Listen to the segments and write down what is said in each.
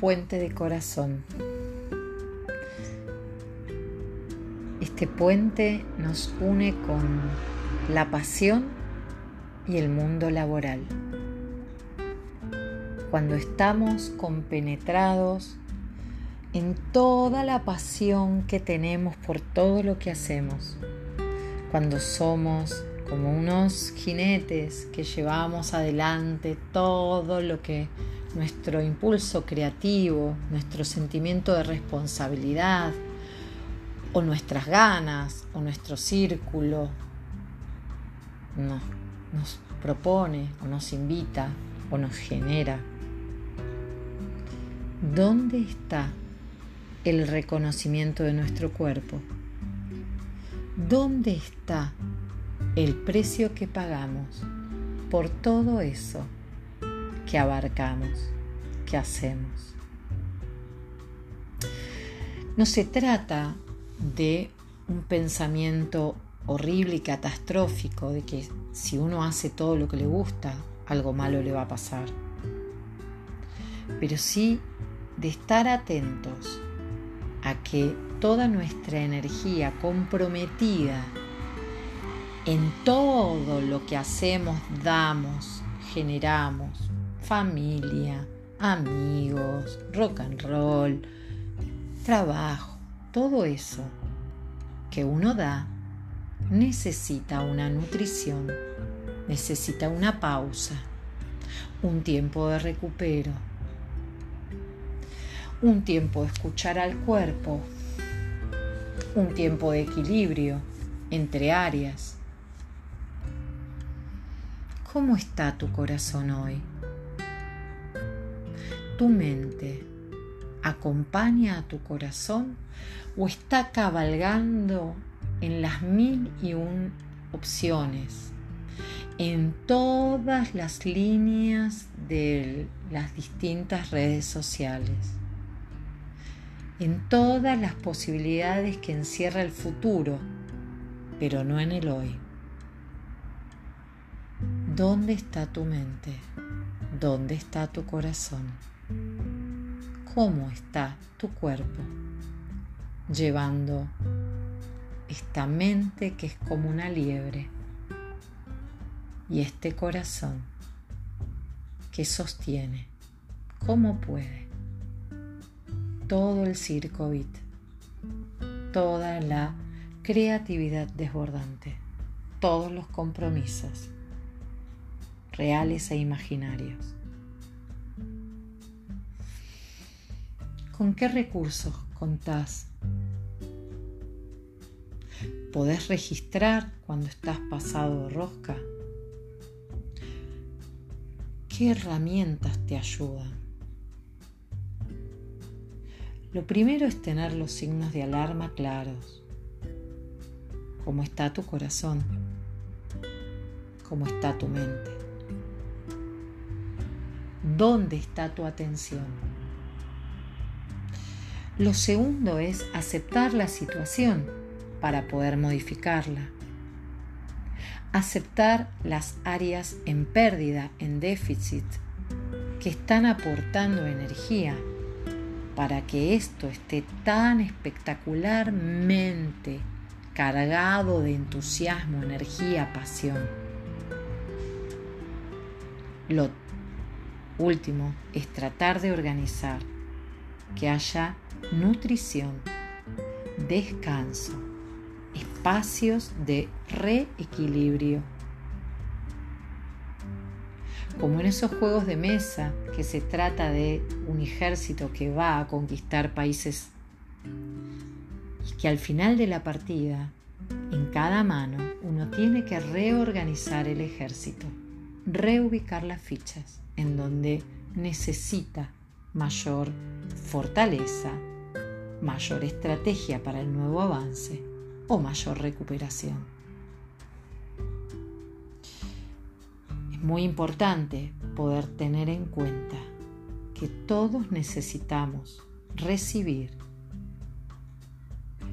puente de corazón. Este puente nos une con la pasión y el mundo laboral. Cuando estamos compenetrados en toda la pasión que tenemos por todo lo que hacemos, cuando somos como unos jinetes que llevamos adelante todo lo que nuestro impulso creativo, nuestro sentimiento de responsabilidad, o nuestras ganas, o nuestro círculo nos, propone, o nos invita, o nos genera. ¿Dónde está el reconocimiento de nuestro cuerpo? ¿Dónde está el precio que pagamos por todo eso que abarcamos, que hacemos. No se trata de un pensamiento horrible y catastrófico de que si uno hace todo lo que le gusta, algo malo le va a pasar. Pero sí de estar atentos a que toda nuestra energía comprometida en todo lo que hacemos, damos, generamos, familia, amigos, rock and roll, trabajo, todo eso que uno da necesita una nutrición, necesita una pausa, un tiempo de recupero, un tiempo de escuchar al cuerpo, un tiempo de equilibrio entre áreas ¿Cómo está tu corazón hoy? ¿Tu mente acompaña a tu corazón o está cabalgando en las mil y un opciones, en todas las líneas de las distintas redes sociales, en todas las posibilidades que encierra el futuro, pero no en el hoy? ¿Dónde está tu mente? ¿Dónde está tu corazón? ¿Cómo está tu cuerpo llevando esta mente que es como una liebre y este corazón que sostiene, cómo puede, todo el circo bit, toda la creatividad desbordante, todos los compromisos reales e imaginarios. ¿Con qué recursos contás? ¿Podés registrar cuando estás pasado de rosca? ¿Qué herramientas te ayudan? Lo primero es tener los signos de alarma claros. ¿Cómo está tu corazón? ¿Cómo está tu mente? ¿Dónde está tu atención? Lo segundo es aceptar la situación para poder modificarla. Aceptar las áreas en pérdida, en déficit, que están aportando energía para que esto esté tan espectacularmente cargado de entusiasmo, energía, pasión. Lo último es tratar de organizar que haya nutrición, descanso, espacios de reequilibrio. Como en esos juegos de mesa que se trata de un ejército que va a conquistar países y que al final de la partida, en cada mano, uno tiene que reorganizar el ejército, reubicar las fichas en donde necesita mayor fortaleza, mayor estrategia para el nuevo avance o mayor recuperación. Es muy importante poder tener en cuenta que todos necesitamos recibir,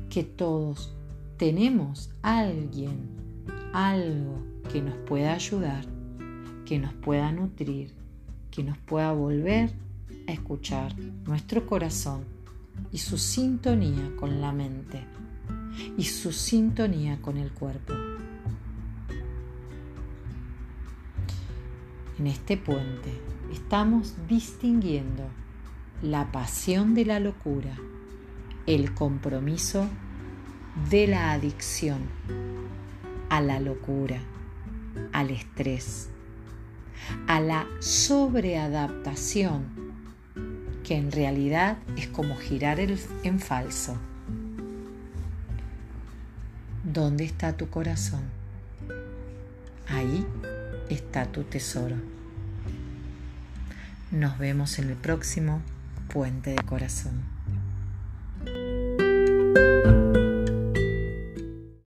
que todos tenemos alguien, algo que nos pueda ayudar, que nos pueda nutrir que nos pueda volver escuchar nuestro corazón y su sintonía con la mente y su sintonía con el cuerpo. En este puente estamos distinguiendo la pasión de la locura, el compromiso de la adicción a la locura, al estrés, a la sobreadaptación, que en realidad es como girar en falso. ¿Dónde está tu corazón? Ahí está tu tesoro. Nos vemos en el próximo Puente de Corazón.